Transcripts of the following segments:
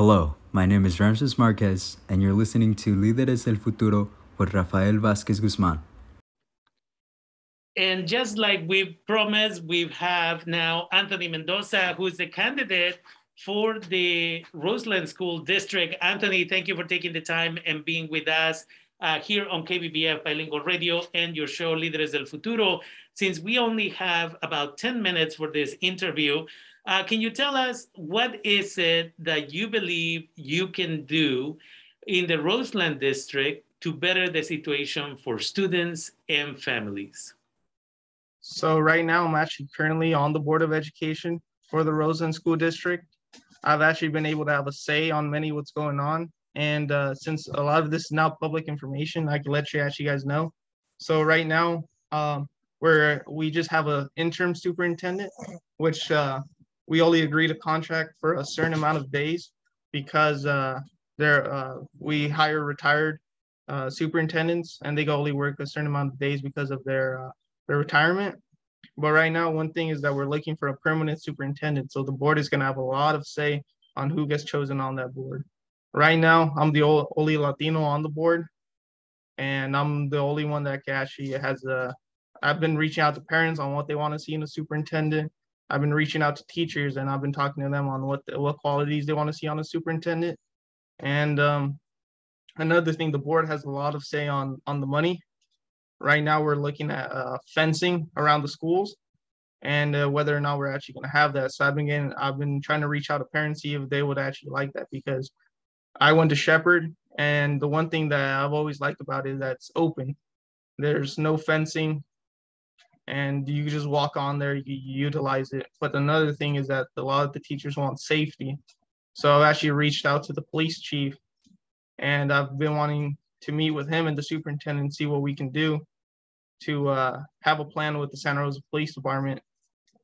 Hello, my name is Ramses Marquez, and you're listening to Líderes del Futuro with Rafael Vázquez Guzmán. And just like we promised, we have now Anthony Mendoza, who's the candidate for the Roseland School District. Anthony, thank you for taking the time and being with us uh, here on KBBF Bilingual Radio and your show, Líderes del Futuro. Since we only have about 10 minutes for this interview, uh, can you tell us what is it that you believe you can do in the Roseland District to better the situation for students and families? So right now, I'm actually currently on the Board of Education for the Roseland School District. I've actually been able to have a say on many what's going on. And uh, since a lot of this is now public information, I can let you actually guys know. So right now, um, where we just have an interim superintendent, which uh, we only agree to contract for a certain amount of days because uh, uh, we hire retired uh, superintendents and they only work a certain amount of days because of their uh, their retirement. But right now, one thing is that we're looking for a permanent superintendent. So the board is going to have a lot of say on who gets chosen on that board. Right now, I'm the only Latino on the board, and I'm the only one that actually has a. I've been reaching out to parents on what they want to see in a superintendent. I've been reaching out to teachers, and I've been talking to them on what the, what qualities they want to see on a superintendent. And um, another thing, the board has a lot of say on on the money Right now, we're looking at uh, fencing around the schools and uh, whether or not we're actually going to have that. So I've been getting, I've been trying to reach out to parents see if they would actually like that because I went to Shepherd, and the one thing that I've always liked about it is that it's open. There's no fencing, and you just walk on there, you, utilize it. But another thing is that a lot of the teachers want safety. So I've actually reached out to the police chief, and I've been wanting to meet with him and the superintendent, see what we can do to uh, have a plan with the Santa Rosa Police Department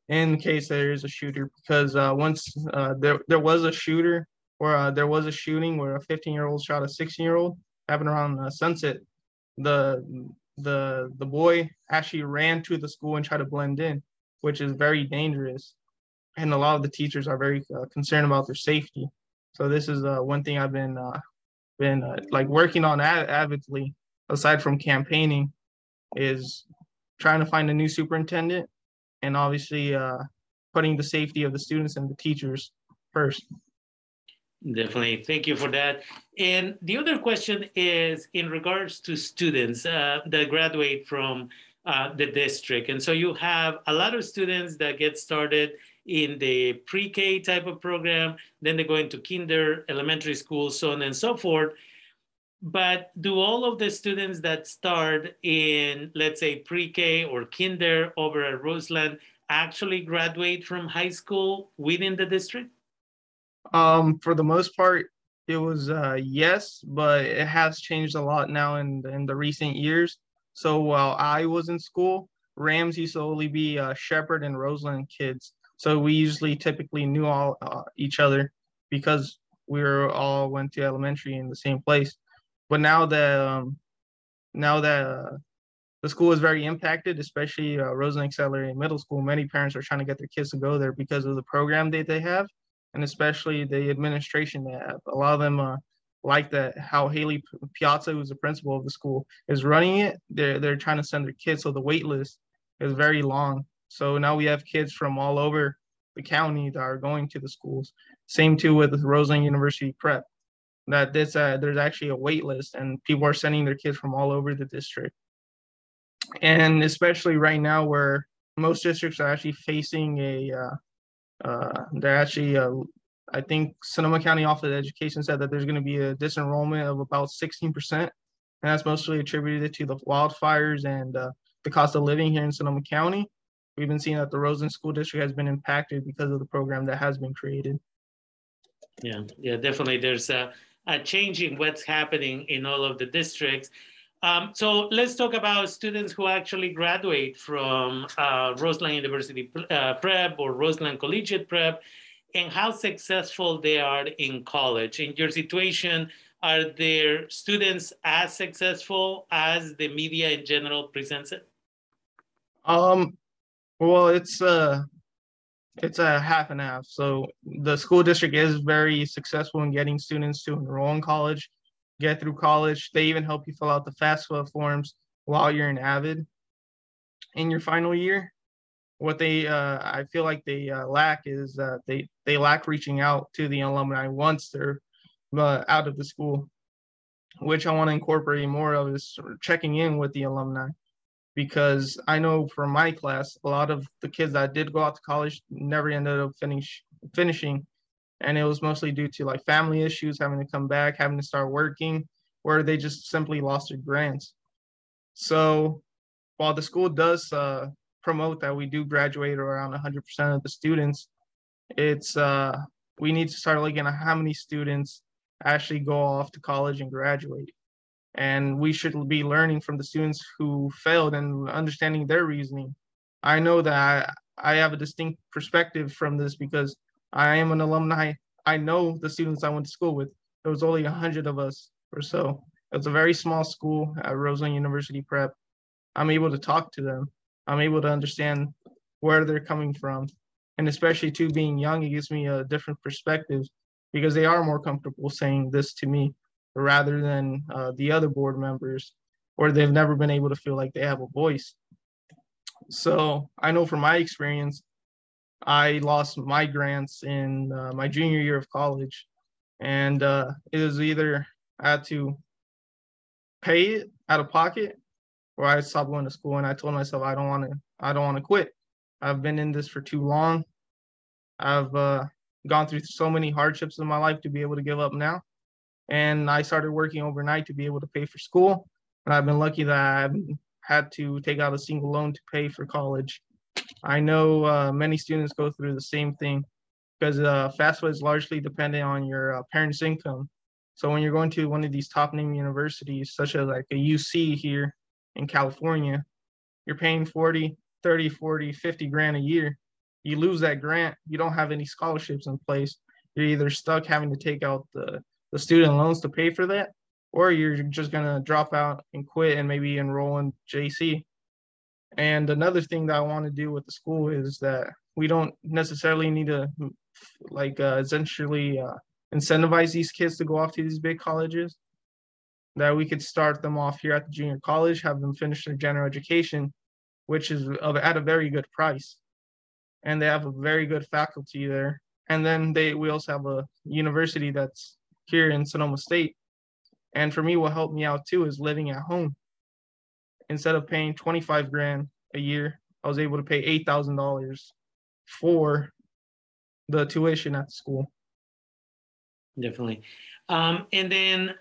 in case there is a shooter. Because uh, once uh, there there was a shooter or uh, there was a shooting where a 15 year old shot a 16 year old happened around uh, Sunset. The the the boy actually ran to the school and tried to blend in, which is very dangerous. And a lot of the teachers are very uh, concerned about their safety. So this is one thing I've been been like working on avidly aside from campaigning is trying to find a new superintendent and obviously uh, putting the safety of the students and the teachers first. Definitely. Thank you for that. And the other question is in regards to students uh, that graduate from uh, the district. And so you have a lot of students that get started in the pre-K type of program, then they go into kinder, elementary school, so on and so forth. But do all of the students that start in, let's say, pre-K or kinder over at Roseland actually graduate from high school within the district? Um, for the most part, it was uh, yes, but it has changed a lot now in in the recent years. So while I was in school, Rams used to only be uh, Shepherd and Roseland kids. So we usually typically knew all uh, each other because we were all went to elementary in the same place. But now that um, now that uh, the school is very impacted, especially uh, Roseland Accelerated Middle School, many parents are trying to get their kids to go there because of the program that they have, and especially the administration they have. A lot of them uh, like that how Haley Piazza, who's the principal of the school, is running it. They're they're trying to send their kids, so the wait list is very long. So now we have kids from all over the county that are going to the schools. Same too with Roseland University Prep that this uh, there's actually a wait list and people are sending their kids from all over the district and especially right now where most districts are actually facing a uh, uh, they're actually uh, i think sonoma county office of education said that there's going to be a disenrollment of about 16% and that's mostly attributed to the wildfires and uh, the cost of living here in sonoma county. We've been seeing that the roseland school district has been impacted because of the program that has been created. Yeah yeah definitely there's a uh, changing what's happening in all of the districts. Um, so let's talk about students who actually graduate from uh, Roseland University uh, Prep or Roseland Collegiate Prep and how successful they are in college. In your situation, are their students as successful as the media in general presents it? Um, well, it's uh, it's a half and half. So the school district is very successful in getting students to enroll in college, get through college. They even help you fill out the FAFSA forms while you're in AVID. In your final year, what they uh, I feel like they uh, lack is uh, they they lack reaching out to the alumni once they're uh, out of the school, which I want to incorporate more of is sort of checking in with the alumni because I know from my class, a lot of the kids that did go out to college never ended up finish finishing. And it was mostly due to like family issues, having to come back, having to start working, where they just simply lost their grants. So while the school does uh, promote that we do graduate around 100% of the students, it's uh, we need to start looking at how many students actually go off to college and graduate and we should be learning from the students who failed and understanding their reasoning. I know that I, I have a distinct perspective from this because I am an alumni. I know the students I went to school with. There was only a hundred of us or so. It was a very small school at Roseland University Prep. I'm able to talk to them. I'm able to understand where they're coming from. And especially too being young, it gives me a different perspective because they are more comfortable saying this to me rather than uh, the other board members, or they've never been able to feel like they have a voice. So I know from my experience, I lost my grants in uh, my junior year of college, and uh, it was either I had to pay it out of pocket, or I stopped going to school. And I told myself I don't want to. I don't want to quit. I've been in this for too long. I've uh, gone through so many hardships in my life to be able to give up now and I started working overnight to be able to pay for school. And I've been lucky that I haven't had to take out a single loan to pay for college. I know uh, many students go through the same thing because uh, FAFSA is largely dependent on your uh, parents' income. So when you're going to one of these top name universities, such as like a UC here in California, you're paying 40, 30, 40, 50 grand a year. You lose that grant, you don't have any scholarships in place. You're either stuck having to take out the the student loans to pay for that, or you're just gonna drop out and quit and maybe enroll in JC. And another thing that I want to do with the school is that we don't necessarily need to like uh, essentially uh, incentivize these kids to go off to these big colleges. That we could start them off here at the junior college, have them finish their general education, which is of, at a very good price, and they have a very good faculty there. And then they we also have a university that's here in Sonoma State. And for me, what helped me out too is living at home. Instead of paying 25 grand a year, I was able to pay $8,000 for the tuition at the school. Definitely. Um, and then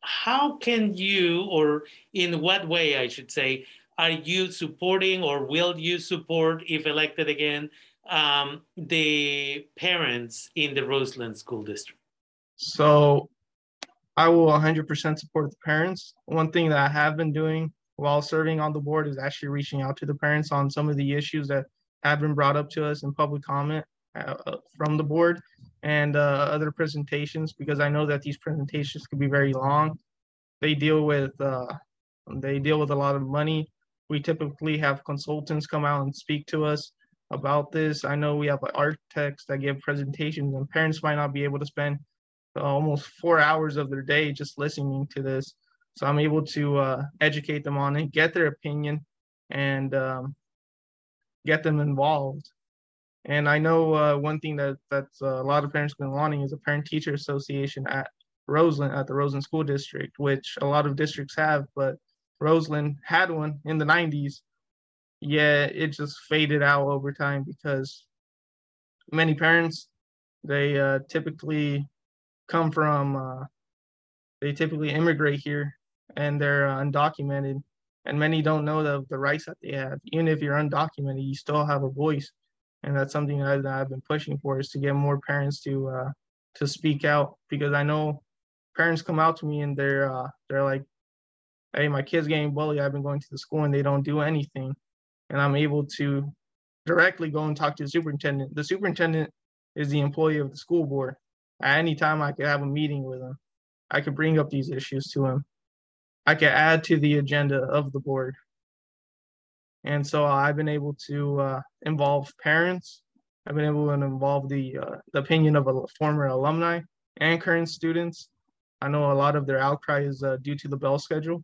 how can you, or in what way, I should say, are you supporting or will you support, if elected again, um, the parents in the Roseland School District? So I will 100% support the parents. One thing that I have been doing while serving on the board is actually reaching out to the parents on some of the issues that have been brought up to us in public comment uh, uh, from the board and uh, other presentations because I know that these presentations could be very long. They deal with uh, they deal with a lot of money. We typically have consultants come out and speak to us about this. I know we have architects that give presentations, and parents might not be able to spend almost four hours of their day just listening to this. So I'm able to uh, educate them on it, get their opinion, and um, get them involved. And I know uh, one thing that that's uh, a lot of parents been wanting is a parent teacher association at Roseland at the Roseland School District, which a lot of districts have, but Roseland had one in the 90s. Yeah, it just faded out over time because many parents they uh, typically come from uh, they typically immigrate here and they're undocumented and many don't know the, the rights that they have. Even if you're undocumented you still have a voice. And that's something that, i've been pushing for is to get more parents to uh, to speak out. Because i know parents come out to me and they're uh, they're like hey my kid's getting bullied. I've been going to the school and they don't do anything. And i'm able to directly go and talk to the superintendent. The superintendent is the employee of the school board. At any time I could have a meeting with him. I could bring up these issues to him. I could add to the agenda of the board. And so I've been able to uh, involve parents I've been able to involve the, uh, the opinion of a former alumni and current students. I know a lot of their outcry is uh, due to the bell schedule.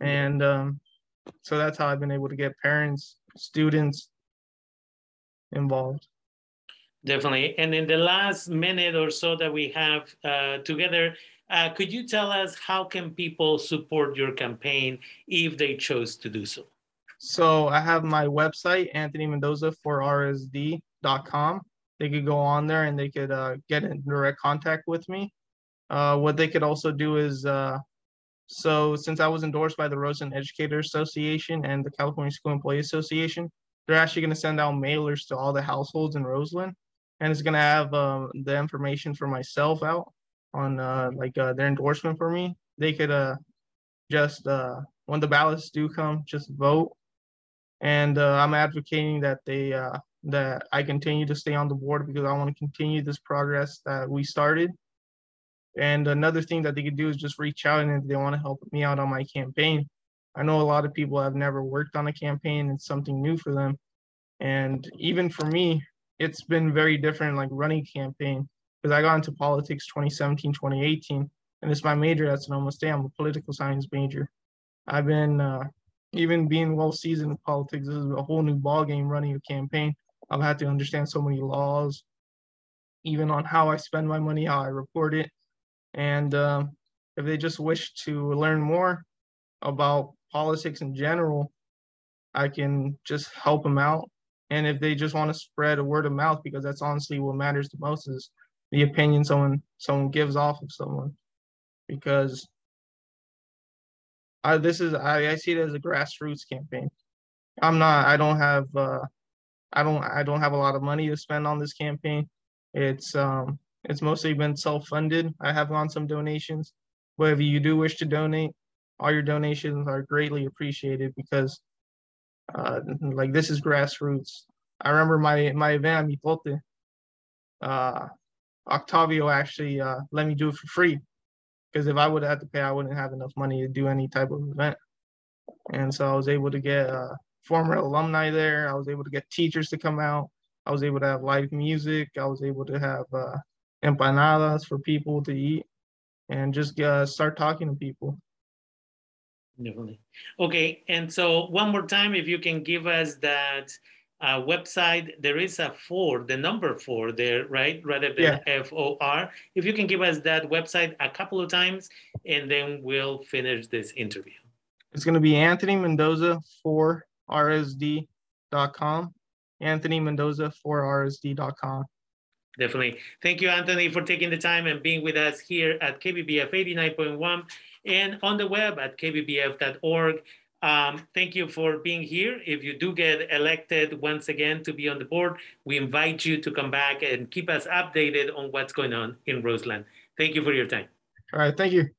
And um, so that's how I've been able to get parents, students involved. Definitely. And in the last minute or so that we have uh, together, uh, could you tell us how can people support your campaign if they chose to do so? So I have my website, Anthony Mendoza for RSD.com. They could go on there and they could uh, get in direct contact with me. Uh, what they could also do is, uh, so since I was endorsed by the Roseland Educator Association and the California School Employee Association, they're actually going to send out mailers to all the households in Roseland, and it's going to have uh, the information for myself out on uh, like uh, their endorsement for me. They could uh, just uh, when the ballots do come, just vote. And uh, I'm advocating that they uh, that I continue to stay on the board because I want to continue this progress that we started. And another thing that they could do is just reach out and if they want to help me out on my campaign. I know a lot of people have never worked on a campaign. It's something new for them. And even for me, it's been very different like running campaign because I got into politics 2017, 2018, and it's my major at Sonoma State. I'm a political science major. I've been, uh, even being well seasoned in politics, this is a whole new ball game running a campaign. I've had to understand so many laws, even on how I spend my money, how I report it. And um, if they just wish to learn more about politics in general, I can just help them out. And if they just want to spread a word of mouth, because that's honestly what matters the most is the opinion someone someone gives off of someone. Because I this is I, I see it as a grassroots campaign. I'm not I don't have uh I don't I don't have a lot of money to spend on this campaign. It's um it's mostly been self-funded. I have on some donations, but if you do wish to donate, all your donations are greatly appreciated because uh, like this is grassroots. I remember my my event at Mitote, uh, Octavio actually uh, let me do it for free because if I would have had to pay, I wouldn't have enough money to do any type of event. And so I was able to get uh, former alumni there. I was able to get teachers to come out. I was able to have live music. I was able to have uh, empanadas for people to eat and just uh, start talking to people. Definitely. Okay. And so, one more time, if you can give us that uh, website, there is a four, the number four there, right? Rather than yeah. F O R. If you can give us that website a couple of times, and then we'll finish this interview. It's going to be Anthony Mendoza for RSD.com. Anthony Mendoza for RSD.com. Definitely. Thank you, Anthony, for taking the time and being with us here at KBBF 89.1 and on the web at kbbf.org. Um, thank you for being here. If you do get elected once again to be on the board, we invite you to come back and keep us updated on what's going on in Roseland. Thank you for your time. All right. Thank you.